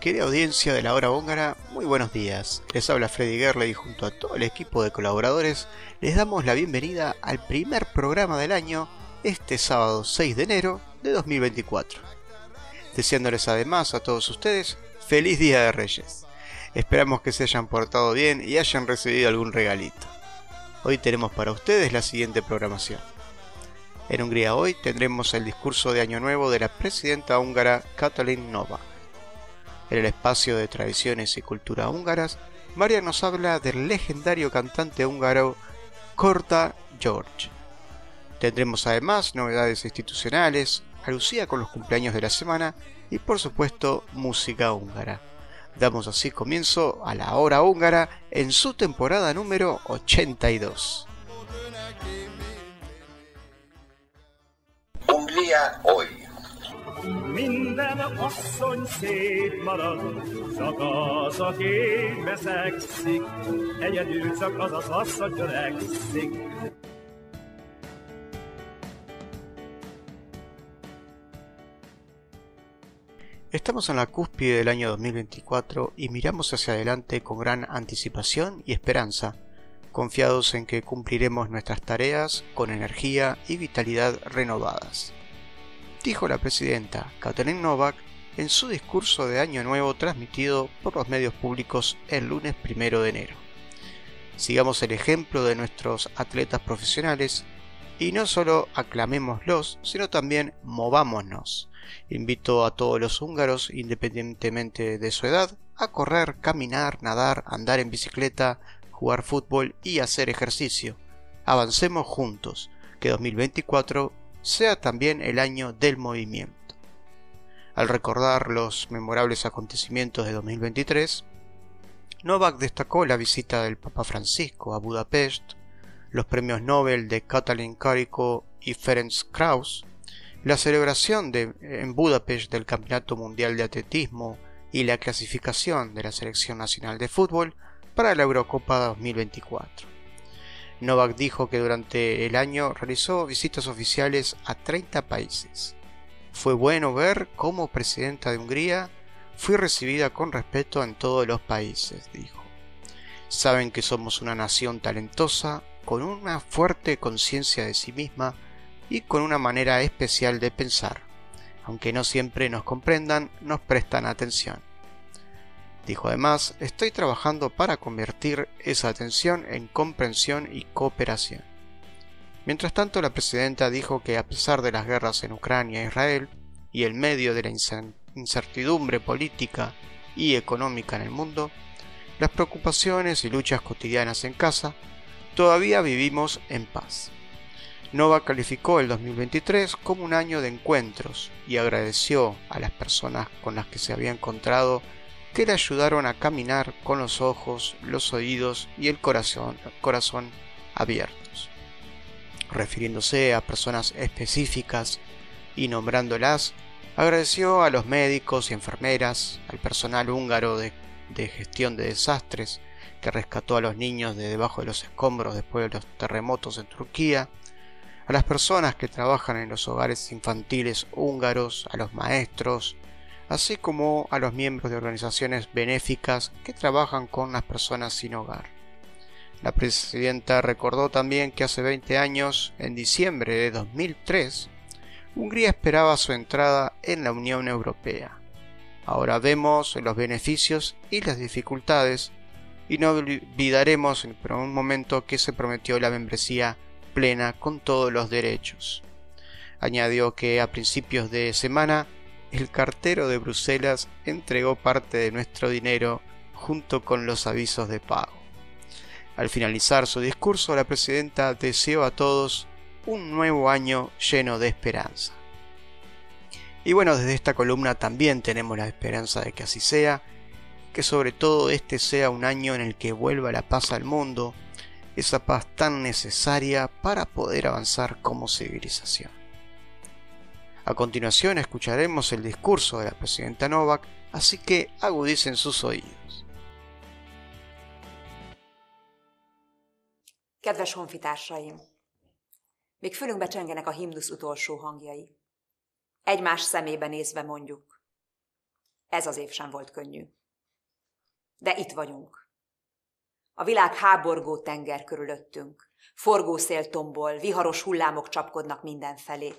Querida audiencia de la hora húngara, muy buenos días. Les habla Freddy Gerley junto a todo el equipo de colaboradores les damos la bienvenida al primer programa del año este sábado 6 de enero de 2024. Deseándoles además a todos ustedes feliz Día de Reyes. Esperamos que se hayan portado bien y hayan recibido algún regalito. Hoy tenemos para ustedes la siguiente programación. En Hungría hoy tendremos el discurso de Año Nuevo de la presidenta húngara Katalin Nova. En el espacio de tradiciones y cultura húngaras, María nos habla del legendario cantante húngaro Korta George. Tendremos además novedades institucionales, a con los cumpleaños de la semana y por supuesto música húngara. Damos así comienzo a la hora húngara en su temporada número 82. Hungría hoy. Estamos en la cúspide del año 2024 y miramos hacia adelante con gran anticipación y esperanza, confiados en que cumpliremos nuestras tareas con energía y vitalidad renovadas. Dijo la presidenta Katalin Novak en su discurso de Año Nuevo transmitido por los medios públicos el lunes primero de enero. Sigamos el ejemplo de nuestros atletas profesionales y no solo aclamémoslos, sino también movámonos Invito a todos los húngaros, independientemente de su edad, a correr, caminar, nadar, andar en bicicleta, jugar fútbol y hacer ejercicio. Avancemos juntos, que 2024 sea también el año del movimiento. Al recordar los memorables acontecimientos de 2023, Novak destacó la visita del Papa Francisco a Budapest, los premios Nobel de Katalin Kariko y Ferenc Krauss, la celebración en Budapest del Campeonato Mundial de Atletismo y la clasificación de la Selección Nacional de Fútbol para la Eurocopa 2024. Novak dijo que durante el año realizó visitas oficiales a 30 países. Fue bueno ver cómo presidenta de Hungría fui recibida con respeto en todos los países, dijo. Saben que somos una nación talentosa, con una fuerte conciencia de sí misma y con una manera especial de pensar. Aunque no siempre nos comprendan, nos prestan atención. Dijo además, estoy trabajando para convertir esa atención en comprensión y cooperación. Mientras tanto, la presidenta dijo que a pesar de las guerras en Ucrania e Israel, y en medio de la incertidumbre política y económica en el mundo, las preocupaciones y luchas cotidianas en casa, todavía vivimos en paz. Nova calificó el 2023 como un año de encuentros y agradeció a las personas con las que se había encontrado que le ayudaron a caminar con los ojos, los oídos y el corazón, corazón abiertos. Refiriéndose a personas específicas y nombrándolas, agradeció a los médicos y enfermeras, al personal húngaro de, de gestión de desastres que rescató a los niños de debajo de los escombros después de los terremotos en Turquía, a las personas que trabajan en los hogares infantiles húngaros, a los maestros, así como a los miembros de organizaciones benéficas que trabajan con las personas sin hogar. La presidenta recordó también que hace 20 años, en diciembre de 2003, Hungría esperaba su entrada en la Unión Europea. Ahora vemos los beneficios y las dificultades y no olvidaremos por un momento que se prometió la membresía plena con todos los derechos. Añadió que a principios de semana el cartero de Bruselas entregó parte de nuestro dinero junto con los avisos de pago. Al finalizar su discurso, la presidenta deseó a todos un nuevo año lleno de esperanza. Y bueno, desde esta columna también tenemos la esperanza de que así sea, que sobre todo este sea un año en el que vuelva la paz al mundo, esa paz tan necesaria para poder avanzar como civilización. A continuación escucharemos el discurso de la presidenta Novak, así que agudicen sus oídos. Kedves honfitársaim! Még fülünkbe csengenek a himnusz utolsó hangjai. Egymás szemébe nézve mondjuk. Ez az év sem volt könnyű. De itt vagyunk. A világ háborgó tenger körülöttünk. Forgószél tombol, viharos hullámok csapkodnak mindenfelé.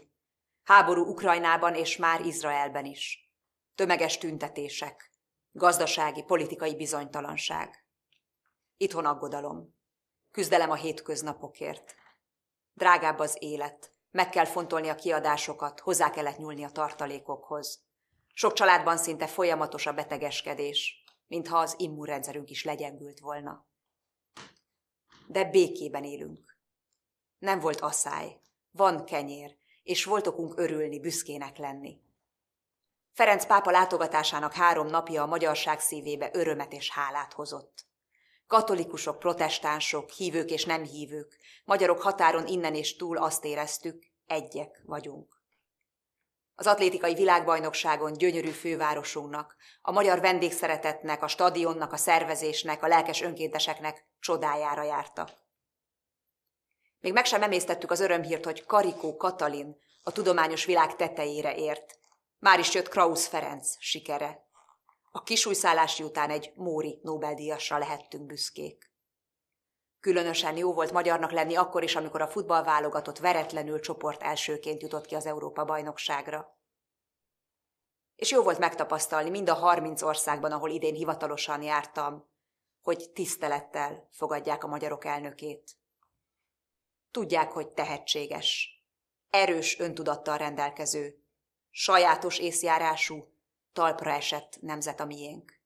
Háború Ukrajnában és már Izraelben is. Tömeges tüntetések. Gazdasági, politikai bizonytalanság. Itthon aggodalom. Küzdelem a hétköznapokért. Drágább az élet. Meg kell fontolni a kiadásokat, hozzá kellett nyúlni a tartalékokhoz. Sok családban szinte folyamatos a betegeskedés, mintha az immunrendszerünk is legyengült volna. De békében élünk. Nem volt asszály, van kenyér, és volt okunk örülni, büszkének lenni. Ferenc pápa látogatásának három napja a magyarság szívébe örömet és hálát hozott. Katolikusok, protestánsok, hívők és nem hívők, magyarok határon innen és túl azt éreztük, egyek vagyunk. Az atlétikai világbajnokságon gyönyörű fővárosunknak, a magyar vendégszeretetnek, a stadionnak, a szervezésnek, a lelkes önkénteseknek csodájára jártak. Még meg sem emésztettük az örömhírt, hogy Karikó Katalin a tudományos világ tetejére ért. Már is jött Krausz Ferenc sikere. A kisújszállási után egy Móri Nobel-díjasra lehettünk büszkék. Különösen jó volt magyarnak lenni akkor is, amikor a futballválogatott veretlenül csoport elsőként jutott ki az Európa-bajnokságra. És jó volt megtapasztalni mind a 30 országban, ahol idén hivatalosan jártam, hogy tisztelettel fogadják a magyarok elnökét. Tudják, hogy tehetséges, erős öntudattal rendelkező, sajátos észjárású, talpra esett nemzet a miénk.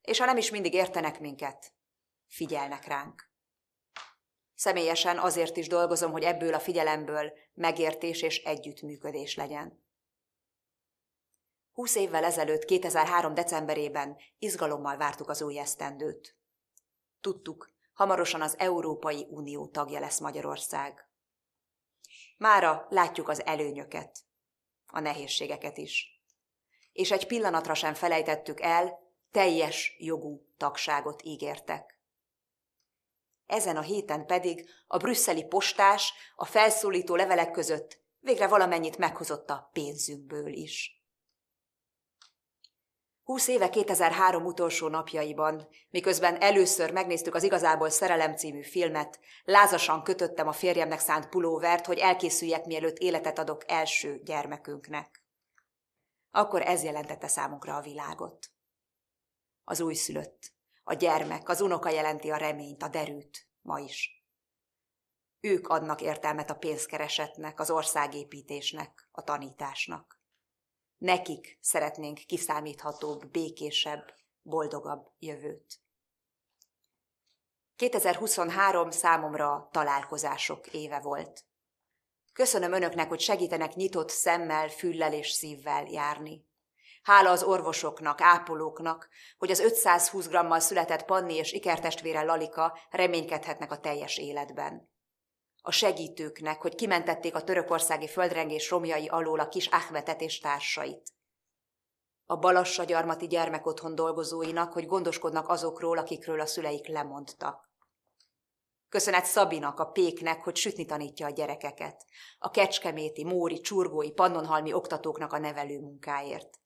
És ha nem is mindig értenek minket, figyelnek ránk. Személyesen azért is dolgozom, hogy ebből a figyelemből megértés és együttműködés legyen. Húsz évvel ezelőtt, 2003. decemberében izgalommal vártuk az új esztendőt. Tudtuk, hamarosan az Európai Unió tagja lesz Magyarország. Mára látjuk az előnyöket, a nehézségeket is. És egy pillanatra sem felejtettük el, teljes jogú tagságot ígértek. Ezen a héten pedig a brüsszeli postás a felszólító levelek között végre valamennyit meghozott a pénzünkből is. Húsz éve 2003 utolsó napjaiban, miközben először megnéztük az Igazából Szerelem című filmet, lázasan kötöttem a férjemnek szánt pulóvert, hogy elkészüljek, mielőtt életet adok első gyermekünknek. Akkor ez jelentette számunkra a világot. Az újszülött, a gyermek, az unoka jelenti a reményt, a derűt, ma is. Ők adnak értelmet a pénzkeresetnek, az országépítésnek, a tanításnak. Nekik szeretnénk kiszámíthatóbb, békésebb, boldogabb jövőt. 2023 számomra találkozások éve volt. Köszönöm önöknek, hogy segítenek nyitott szemmel, füllel és szívvel járni. Hála az orvosoknak, ápolóknak, hogy az 520 grammal született Panni és ikertestvére Lalika reménykedhetnek a teljes életben. A segítőknek, hogy kimentették a törökországi földrengés romjai alól a kis Ahmetet és társait. A Balassa gyarmati gyermekotthon dolgozóinak, hogy gondoskodnak azokról, akikről a szüleik lemondtak. Köszönet Szabinak, a péknek, hogy sütni tanítja a gyerekeket. A kecskeméti, móri, csurgói, pannonhalmi oktatóknak a nevelő munkáért.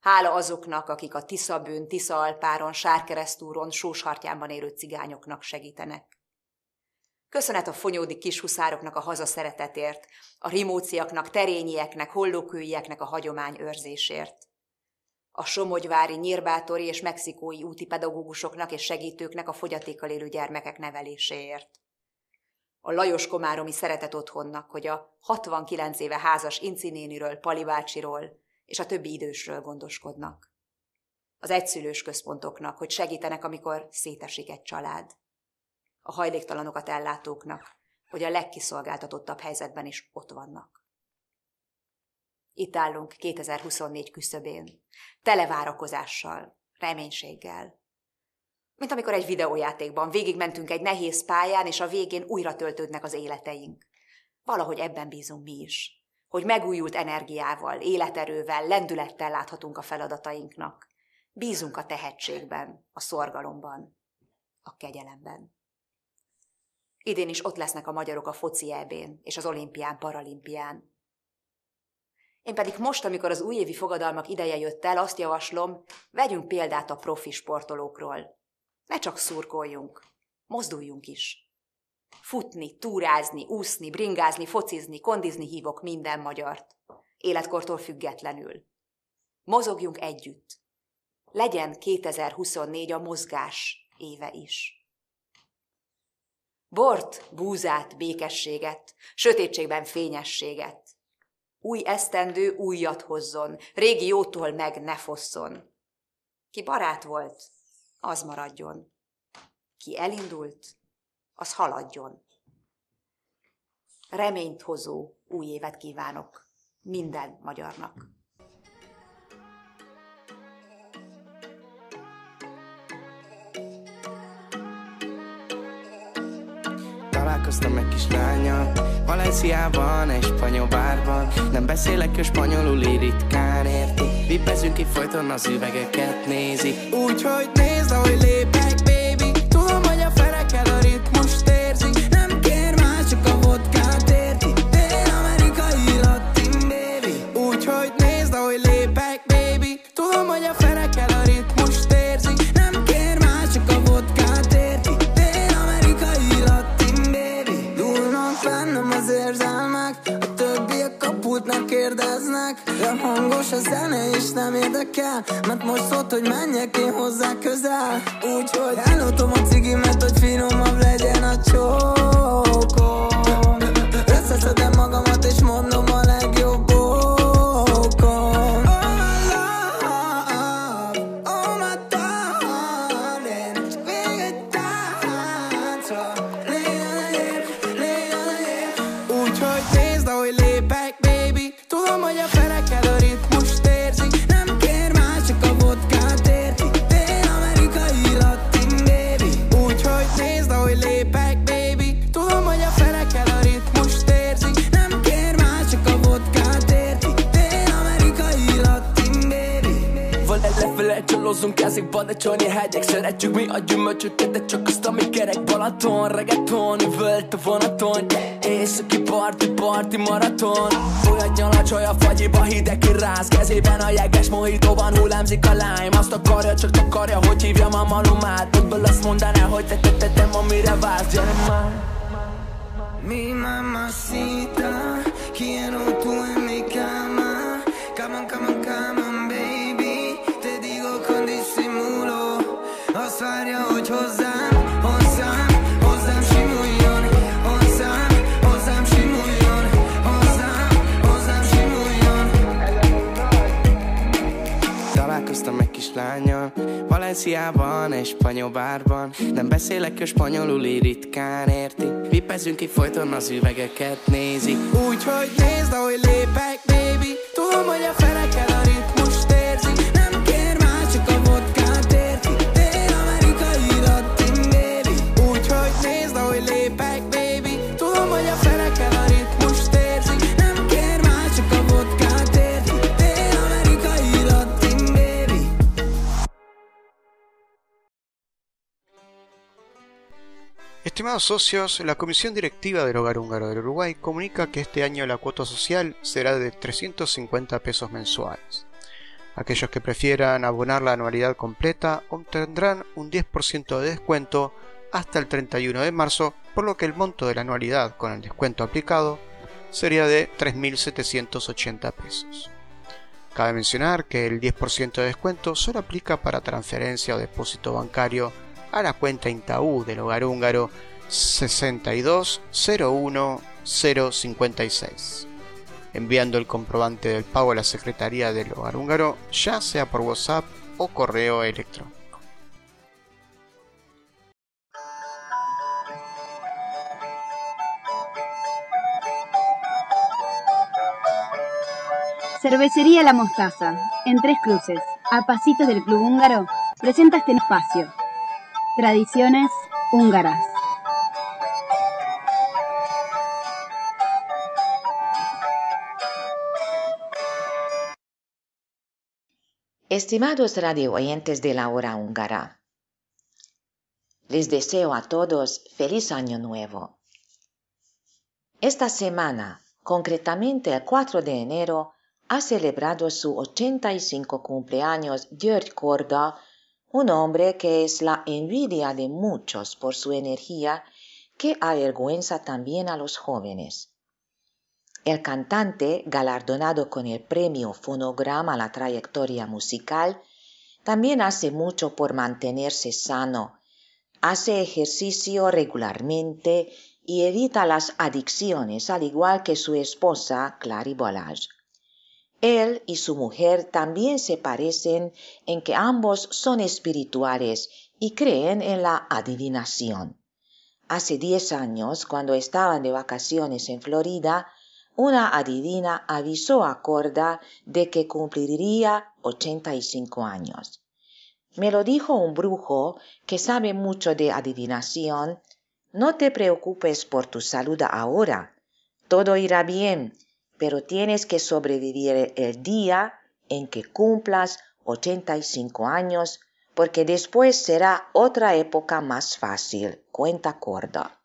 Hála azoknak, akik a Tiszabőn, Tiszaalpáron, Sárkeresztúron, Sóshartyánban élő cigányoknak segítenek. Köszönet a fonyódi kishuszároknak a hazaszeretetért, a rimóciaknak, terényieknek, hollókőieknek a hagyomány őrzésért. A somogyvári, nyírbátori és mexikói úti pedagógusoknak és segítőknek a fogyatékkal élő gyermekek neveléséért. A Lajos Komáromi szeretet otthonnak, hogy a 69 éve házas Incinéniről, Pali bácsiról és a többi idősről gondoskodnak. Az egyszülős központoknak, hogy segítenek, amikor szétesik egy család. A hajléktalanokat ellátóknak, hogy a legkiszolgáltatottabb helyzetben is ott vannak. Itt állunk 2024 küszöbén, tele várakozással, reménységgel. Mint amikor egy videójátékban végigmentünk egy nehéz pályán, és a végén újra töltődnek az életeink. Valahogy ebben bízunk mi is, hogy megújult energiával, életerővel, lendülettel láthatunk a feladatainknak. Bízunk a tehetségben, a szorgalomban, a kegyelemben. Idén is ott lesznek a magyarok a foci ebén és az olimpián, paralimpián. Én pedig most, amikor az újévi fogadalmak ideje jött el, azt javaslom, vegyünk példát a profi sportolókról. Ne csak szurkoljunk, mozduljunk is. Futni, túrázni, úszni, bringázni, focizni, kondizni hívok minden magyart. Életkortól függetlenül. Mozogjunk együtt. Legyen 2024 a mozgás éve is. Bort, búzát, békességet, sötétségben fényességet. Új esztendő újat hozzon, régi jótól meg ne fosszon. Ki barát volt, az maradjon. Ki elindult, az haladjon. Reményt hozó új évet kívánok minden magyarnak. találkoztam egy kis lánya Valenciában, egy spanyol bárban Nem beszélek ő spanyolul, így ritkán érti Vipezünk ki folyton az üvegeket nézi Úgyhogy nézd, érdekel Mert most szólt, hogy menjek ahogy lépek, baby. Tudom, hogy a ferekkel a ritmust érzi Nem kér más, csak a vodkát érti. Én amerikai latin, baby. Vele lefele csalózunk, ezik badacsony hegyek. Szeretjük mi a gyümölcsöket, de csak azt, ami kerek Balaton, reggaeton, üvölt a vonaton Északi parti, parti maraton. Olyan nyalacsaj a fagyiba, hideg kiráz Kezében a jeges mohitóban hullámzik a lime Azt akarja, csak takarja, hogy hívjam a malumát. Ebből azt mondaná, hogy te te te te amire vársz. Gyere már. Mi mamacita, quiero tu en lányal Valenciában, egy spanyol bárban. Nem beszélek ő spanyolul, így ritkán érti. Vipezünk ki folyton az üvegeket nézi. Úgyhogy nézd, ahogy lépek, baby. Tudom, hogy a ferekkel Estimados socios, la Comisión Directiva del Hogar Húngaro del Uruguay comunica que este año la cuota social será de 350 pesos mensuales. Aquellos que prefieran abonar la anualidad completa obtendrán un 10% de descuento hasta el 31 de marzo, por lo que el monto de la anualidad con el descuento aplicado sería de 3.780 pesos. Cabe mencionar que el 10% de descuento solo aplica para transferencia o depósito bancario a la cuenta Intaú del hogar húngaro 6201056. enviando el comprobante del pago a la Secretaría del Hogar Húngaro, ya sea por WhatsApp o correo electrónico. Cervecería La Mostaza, en Tres Cruces, a pasitos del Club Húngaro, presenta este espacio. Tradiciones húngaras. Estimados radio oyentes de la hora húngara, les deseo a todos feliz año nuevo. Esta semana, concretamente el 4 de enero, ha celebrado su 85 cumpleaños György Korda, un hombre que es la envidia de muchos por su energía que avergüenza también a los jóvenes. El cantante, galardonado con el premio Fonograma a la trayectoria musical, también hace mucho por mantenerse sano, hace ejercicio regularmente y evita las adicciones, al igual que su esposa, Clary Bolage. Él y su mujer también se parecen en que ambos son espirituales y creen en la adivinación. Hace diez años, cuando estaban de vacaciones en Florida, una adivina avisó a Corda de que cumpliría 85 años. Me lo dijo un brujo que sabe mucho de adivinación. No te preocupes por tu salud ahora. Todo irá bien pero tienes que sobrevivir el día en que cumplas 85 años, porque después será otra época más fácil, cuenta Corda.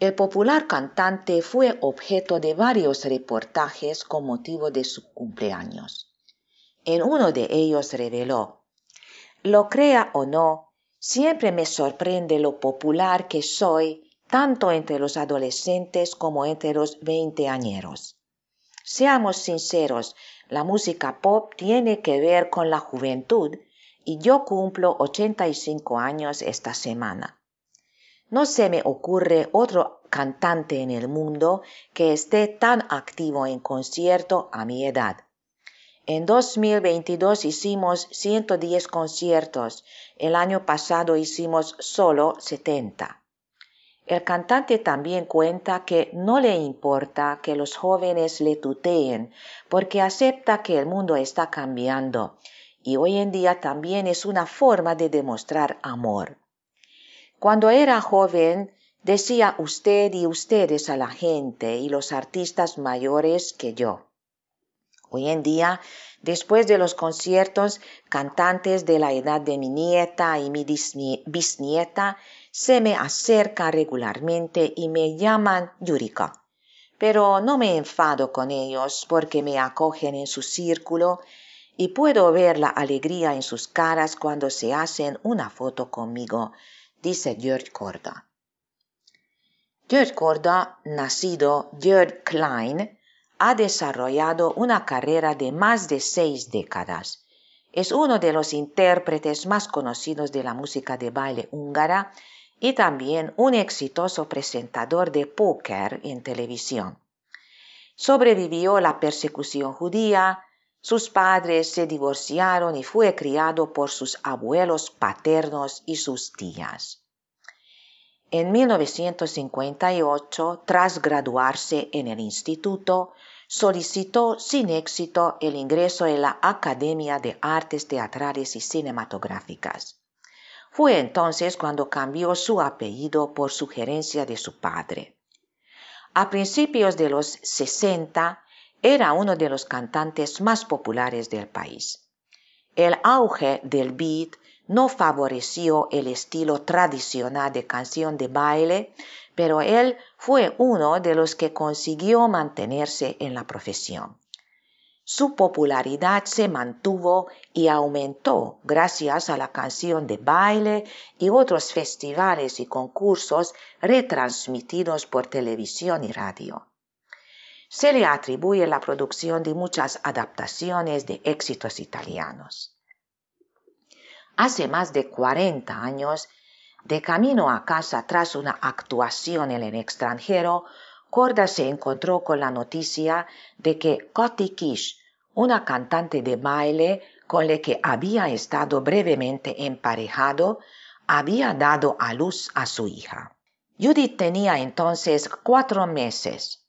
El popular cantante fue objeto de varios reportajes con motivo de su cumpleaños. En uno de ellos reveló, lo crea o no, siempre me sorprende lo popular que soy tanto entre los adolescentes como entre los veinteañeros. Seamos sinceros, la música pop tiene que ver con la juventud y yo cumplo 85 años esta semana. No se me ocurre otro cantante en el mundo que esté tan activo en concierto a mi edad. En 2022 hicimos 110 conciertos, el año pasado hicimos solo 70. El cantante también cuenta que no le importa que los jóvenes le tuteen porque acepta que el mundo está cambiando y hoy en día también es una forma de demostrar amor. Cuando era joven decía usted y ustedes a la gente y los artistas mayores que yo. Hoy en día, después de los conciertos, cantantes de la edad de mi nieta y mi bisnieta se me acercan regularmente y me llaman Yurika. Pero no me enfado con ellos porque me acogen en su círculo y puedo ver la alegría en sus caras cuando se hacen una foto conmigo, dice George Korda. George Korda, nacido George Klein, ha desarrollado una carrera de más de seis décadas. Es uno de los intérpretes más conocidos de la música de baile húngara y también un exitoso presentador de póker en televisión. Sobrevivió la persecución judía, sus padres se divorciaron y fue criado por sus abuelos paternos y sus tías. En 1958, tras graduarse en el instituto, solicitó sin éxito el ingreso en la Academia de Artes Teatrales y Cinematográficas. Fue entonces cuando cambió su apellido por sugerencia de su padre. A principios de los 60 era uno de los cantantes más populares del país. El auge del beat no favoreció el estilo tradicional de canción de baile, pero él fue uno de los que consiguió mantenerse en la profesión. Su popularidad se mantuvo y aumentó gracias a la canción de baile y otros festivales y concursos retransmitidos por televisión y radio. Se le atribuye la producción de muchas adaptaciones de éxitos italianos. Hace más de 40 años, de camino a casa tras una actuación en el extranjero, Corda se encontró con la noticia de que Coti Kish, una cantante de baile con la que había estado brevemente emparejado, había dado a luz a su hija. Judith tenía entonces cuatro meses.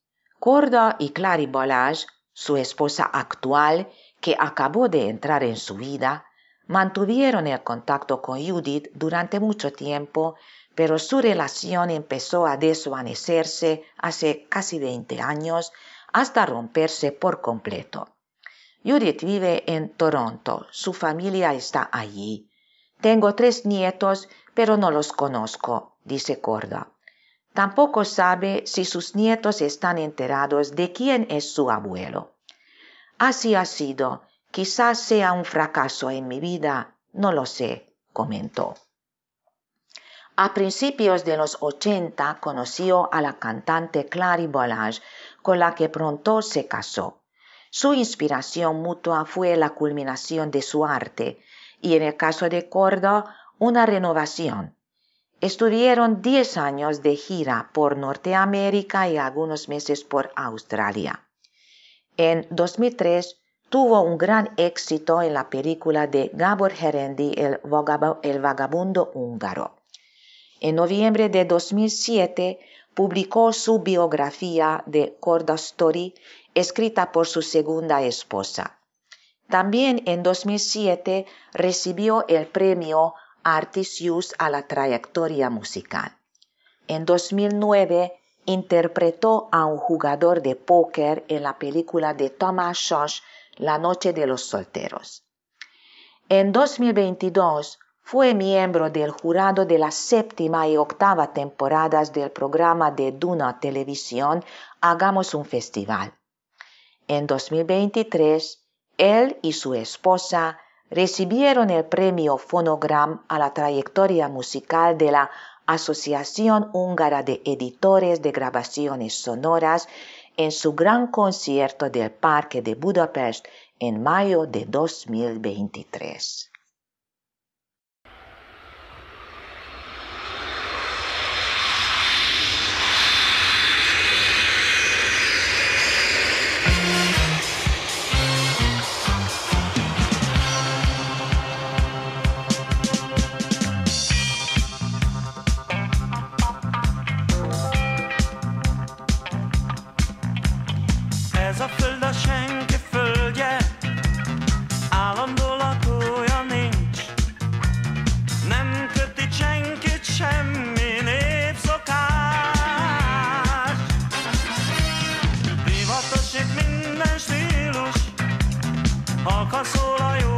Corda y Clary Bolage, su esposa actual, que acabó de entrar en su vida, mantuvieron el contacto con Judith durante mucho tiempo, pero su relación empezó a desvanecerse hace casi 20 años hasta romperse por completo. Judith vive en Toronto, su familia está allí. Tengo tres nietos, pero no los conozco, dice Corda. Tampoco sabe si sus nietos están enterados de quién es su abuelo. Así ha sido. Quizás sea un fracaso en mi vida. No lo sé, comentó. A principios de los 80 conoció a la cantante Clary Bolage, con la que pronto se casó. Su inspiración mutua fue la culminación de su arte y en el caso de Corda, una renovación. Estuvieron 10 años de gira por Norteamérica y algunos meses por Australia. En 2003 tuvo un gran éxito en la película de Gabor Herendi, El, vagabundo húngaro. En noviembre de 2007 publicó su biografía de Corda Story, escrita por su segunda esposa. También en 2007 recibió el premio Artisius a la trayectoria musical. En 2009 interpretó a un jugador de póker en la película de Thomas Schoch La Noche de los Solteros. En 2022 fue miembro del jurado de la séptima y octava temporadas del programa de Duna Televisión Hagamos un Festival. En 2023, él y su esposa recibieron el premio Phonogram a la trayectoria musical de la Asociación Húngara de Editores de Grabaciones Sonoras en su gran concierto del Parque de Budapest en mayo de 2023. Száll a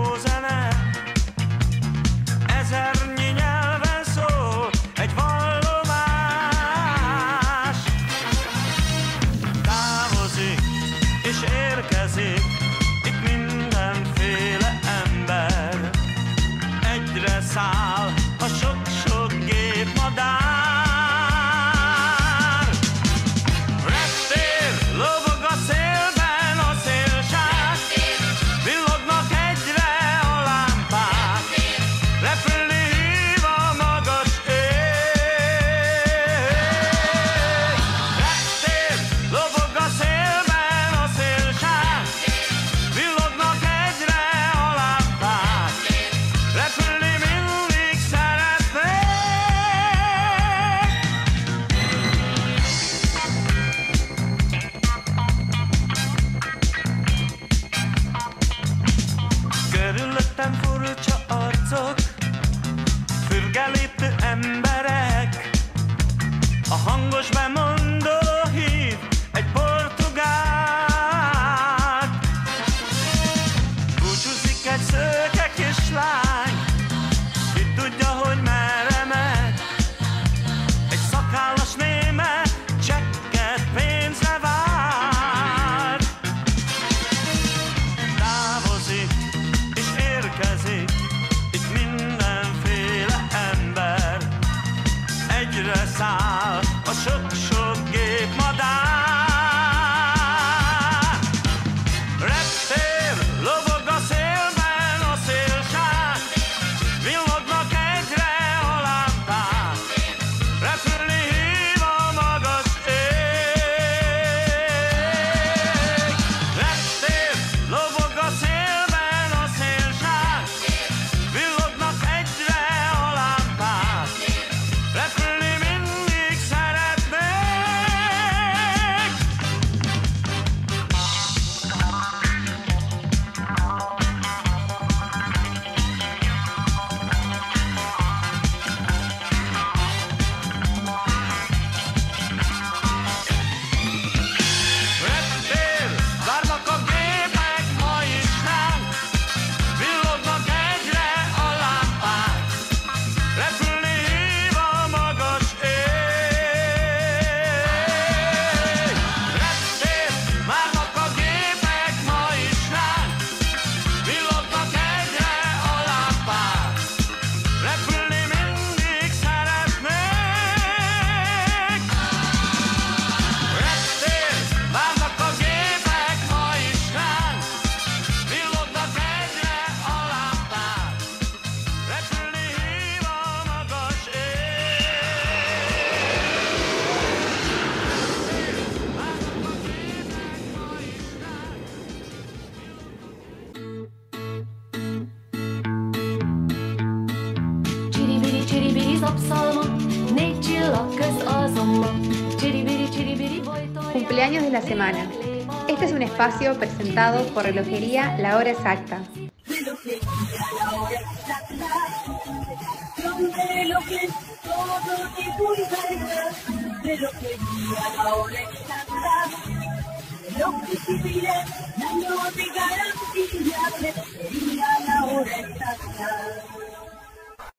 espacio presentado por Relojería La Hora Exacta.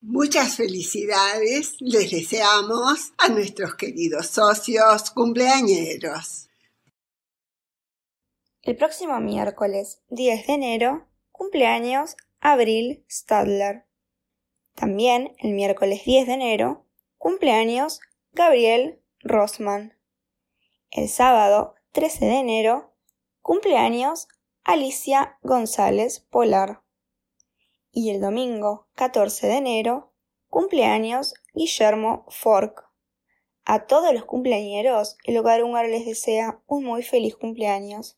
Muchas felicidades les deseamos a nuestros queridos socios cumpleañeros. El próximo miércoles 10 de enero, cumpleaños Abril Stadler. También el miércoles 10 de enero, cumpleaños Gabriel Rossman. El sábado 13 de enero, cumpleaños Alicia González Polar. Y el domingo 14 de enero, cumpleaños Guillermo Fork. A todos los cumpleañeros, el hogar húngaro les desea un muy feliz cumpleaños.